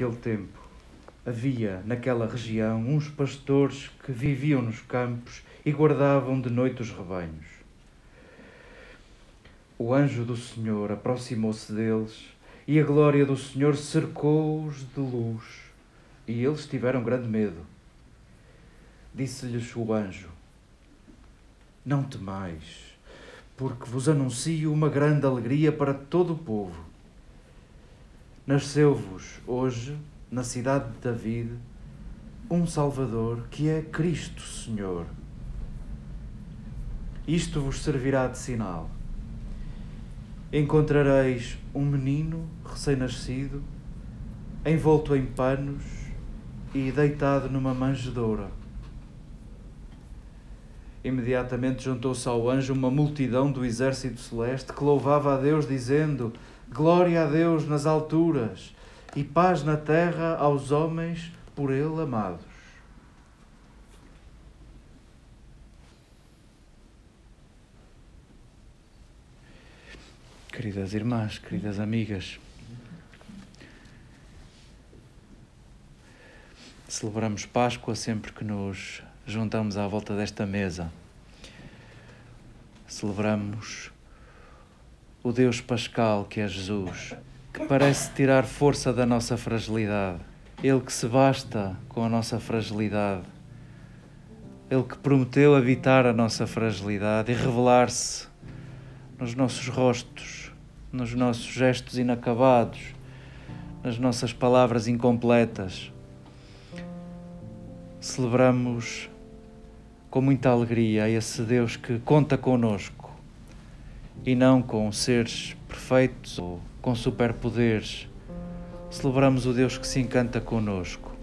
naquele tempo havia naquela região uns pastores que viviam nos campos e guardavam de noite os rebanhos. O anjo do Senhor aproximou-se deles e a glória do Senhor cercou-os de luz e eles tiveram grande medo. Disse-lhes o anjo: Não temais, porque vos anuncio uma grande alegria para todo o povo. Nasceu-vos hoje, na cidade de David, um Salvador que é Cristo Senhor. Isto vos servirá de sinal. Encontrareis um menino recém-nascido, envolto em panos e deitado numa manjedoura. Imediatamente juntou-se ao anjo uma multidão do exército celeste que louvava a Deus, dizendo: Glória a Deus nas alturas e paz na terra aos homens por Ele amados. Queridas irmãs, queridas amigas, celebramos Páscoa sempre que nos juntamos à volta desta mesa. Celebramos o Deus Pascal que é Jesus, que parece tirar força da nossa fragilidade. Ele que se basta com a nossa fragilidade. Ele que prometeu habitar a nossa fragilidade e revelar-se nos nossos rostos, nos nossos gestos inacabados, nas nossas palavras incompletas. Celebramos com muita alegria esse Deus que conta conosco e não com seres perfeitos ou com superpoderes. Celebramos o Deus que se encanta conosco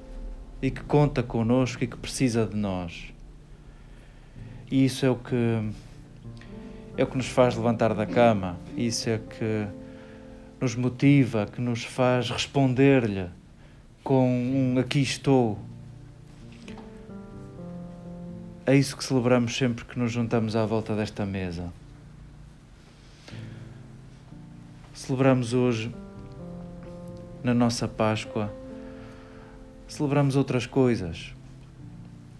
e que conta conosco e que precisa de nós. E isso é o que é o que nos faz levantar da cama, isso é que nos motiva, que nos faz responder-lhe com um aqui estou. É isso que celebramos sempre que nos juntamos à volta desta mesa. Celebramos hoje, na nossa Páscoa, celebramos outras coisas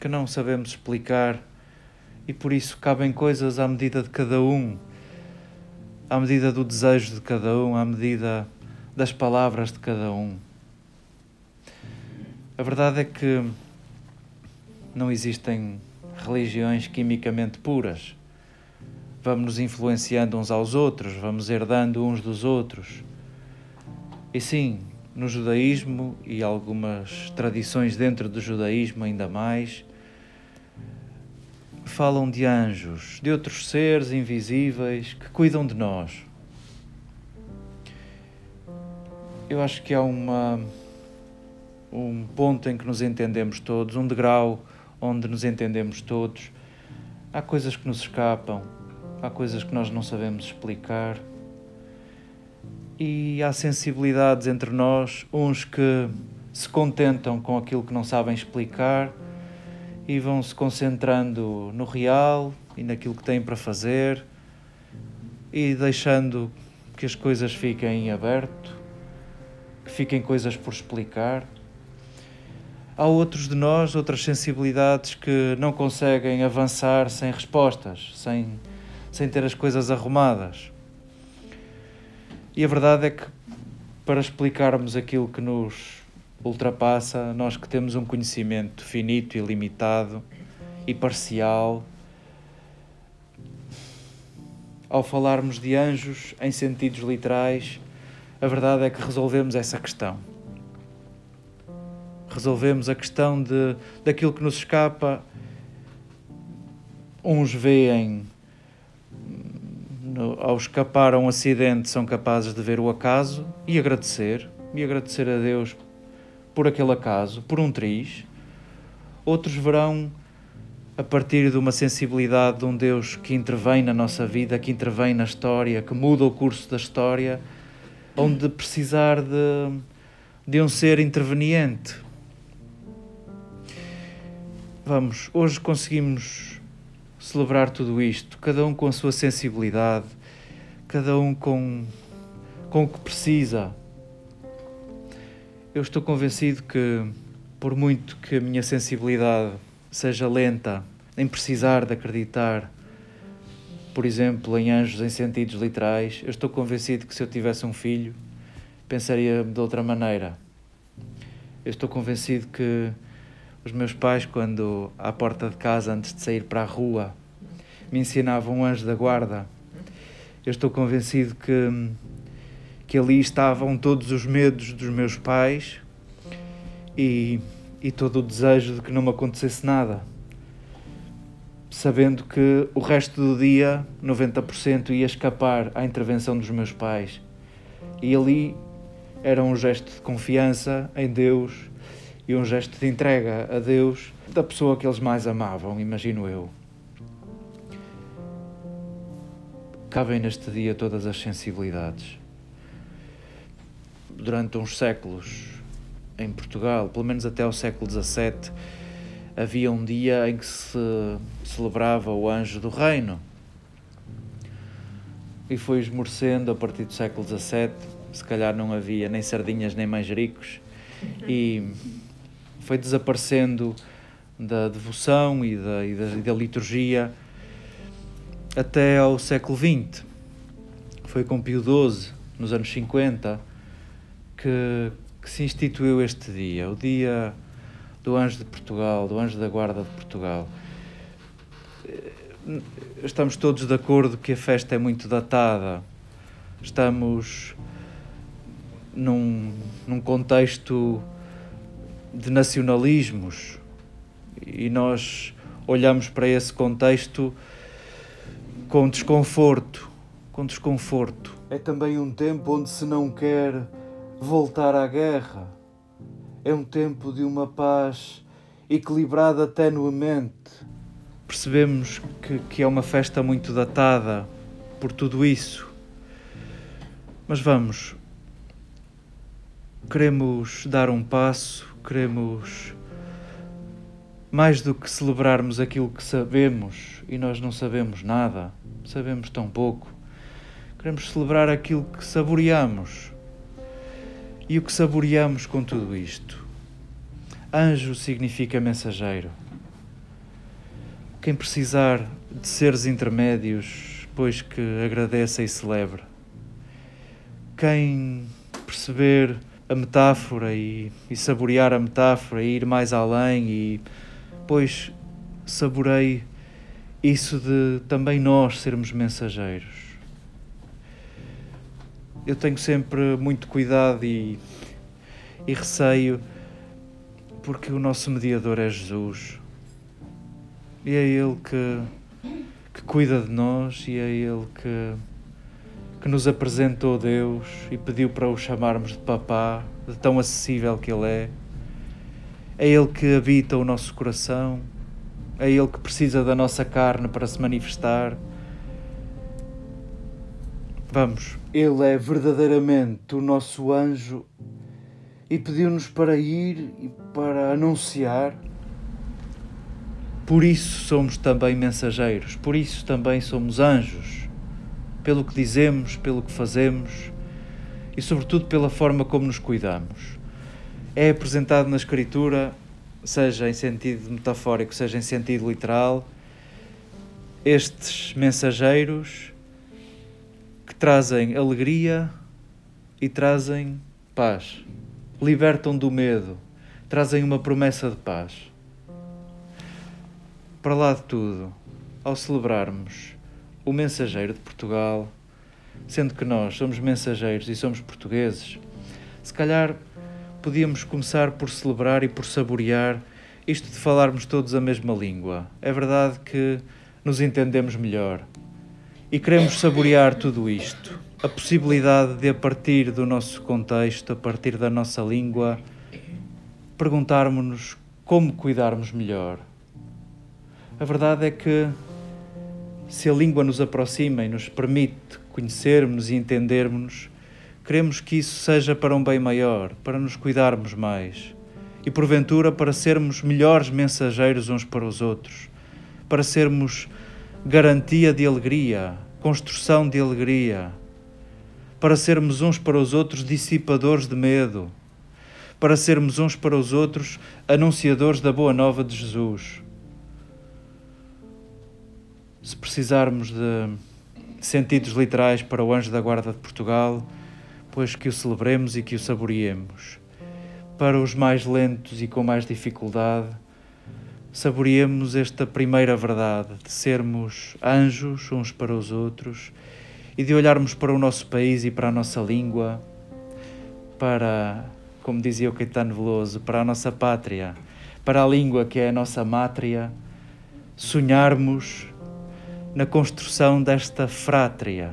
que não sabemos explicar e por isso cabem coisas à medida de cada um, à medida do desejo de cada um, à medida das palavras de cada um. A verdade é que não existem religiões quimicamente puras. Vamos nos influenciando uns aos outros, vamos herdando uns dos outros. E sim, no judaísmo e algumas tradições dentro do judaísmo ainda mais, falam de anjos, de outros seres invisíveis que cuidam de nós. Eu acho que há uma, um ponto em que nos entendemos todos, um degrau onde nos entendemos todos. Há coisas que nos escapam, há coisas que nós não sabemos explicar. E há sensibilidades entre nós, uns que se contentam com aquilo que não sabem explicar e vão se concentrando no real e naquilo que têm para fazer e deixando que as coisas fiquem em aberto, que fiquem coisas por explicar. Há outros de nós, outras sensibilidades que não conseguem avançar sem respostas, sem, sem ter as coisas arrumadas. E a verdade é que para explicarmos aquilo que nos ultrapassa, nós que temos um conhecimento finito e limitado e parcial, ao falarmos de anjos em sentidos literais, a verdade é que resolvemos essa questão resolvemos a questão de, daquilo que nos escapa. Uns veem, no, ao escapar a um acidente, são capazes de ver o acaso e agradecer, e agradecer a Deus por aquele acaso, por um triz. Outros verão, a partir de uma sensibilidade de um Deus que intervém na nossa vida, que intervém na história, que muda o curso da história, onde precisar de, de um ser interveniente, Vamos, hoje conseguimos celebrar tudo isto, cada um com a sua sensibilidade, cada um com, com o que precisa. Eu estou convencido que, por muito que a minha sensibilidade seja lenta em precisar de acreditar, por exemplo, em anjos em sentidos literais, eu estou convencido que se eu tivesse um filho, pensaria de outra maneira. Eu estou convencido que os meus pais, quando à porta de casa, antes de sair para a rua, me ensinavam um anjo da guarda, eu estou convencido que que ali estavam todos os medos dos meus pais e, e todo o desejo de que não me acontecesse nada. Sabendo que o resto do dia, 90%, ia escapar à intervenção dos meus pais. E ali era um gesto de confiança em Deus e um gesto de entrega a Deus da pessoa que eles mais amavam, imagino eu. Cabem neste dia todas as sensibilidades durante uns séculos em Portugal, pelo menos até o século XVII, havia um dia em que se celebrava o Anjo do Reino. E foi esmorecendo a partir do século XVII, se calhar não havia nem sardinhas nem manjericos, e foi desaparecendo da devoção e da, e da, e da liturgia até ao século XX. Foi com Pio XII, nos anos 50, que, que se instituiu este dia, o dia do Anjo de Portugal, do Anjo da Guarda de Portugal. Estamos todos de acordo que a festa é muito datada. Estamos num, num contexto de nacionalismos e nós olhamos para esse contexto com desconforto, com desconforto. É também um tempo onde se não quer voltar à guerra. É um tempo de uma paz equilibrada tenuamente. Percebemos que, que é uma festa muito datada por tudo isso. Mas vamos, queremos dar um passo, queremos mais do que celebrarmos aquilo que sabemos e nós não sabemos nada, sabemos tão pouco. Queremos celebrar aquilo que saboreamos e o que saboreamos com tudo isto? Anjo significa mensageiro. Quem precisar de seres intermédios, pois que agradeça e celebre. Quem perceber a metáfora e, e saborear a metáfora e ir mais além e pois saborei isso de também nós sermos mensageiros eu tenho sempre muito cuidado e, e receio, porque o nosso mediador é Jesus. E é Ele que, que cuida de nós e é Ele que, que nos apresentou Deus e pediu para o chamarmos de papá, de tão acessível que Ele é. É Ele que habita o nosso coração, é Ele que precisa da nossa carne para se manifestar. Vamos, Ele é verdadeiramente o nosso anjo e pediu-nos para ir e para anunciar. Por isso somos também mensageiros, por isso também somos anjos, pelo que dizemos, pelo que fazemos e, sobretudo, pela forma como nos cuidamos. É apresentado na Escritura, seja em sentido metafórico, seja em sentido literal, estes mensageiros trazem alegria e trazem paz. Libertam do medo, trazem uma promessa de paz. Para lá de tudo, ao celebrarmos o mensageiro de Portugal, sendo que nós somos mensageiros e somos portugueses, se calhar podíamos começar por celebrar e por saborear isto de falarmos todos a mesma língua. É verdade que nos entendemos melhor e queremos saborear tudo isto. A possibilidade de, a partir do nosso contexto, a partir da nossa língua, perguntarmos-nos como cuidarmos melhor. A verdade é que, se a língua nos aproxima e nos permite conhecermos e entendermos, queremos que isso seja para um bem maior, para nos cuidarmos mais e, porventura, para sermos melhores mensageiros uns para os outros, para sermos garantia de alegria, construção de alegria, para sermos uns para os outros dissipadores de medo, para sermos uns para os outros anunciadores da boa nova de Jesus. Se precisarmos de sentidos literais para o anjo da guarda de Portugal, pois que o celebremos e que o saboreemos. Para os mais lentos e com mais dificuldade, saboreemos esta primeira verdade de sermos anjos uns para os outros e de olharmos para o nosso país e para a nossa língua, para, como dizia o Caetano Veloso, para a nossa pátria, para a língua que é a nossa mátria, sonharmos na construção desta frátria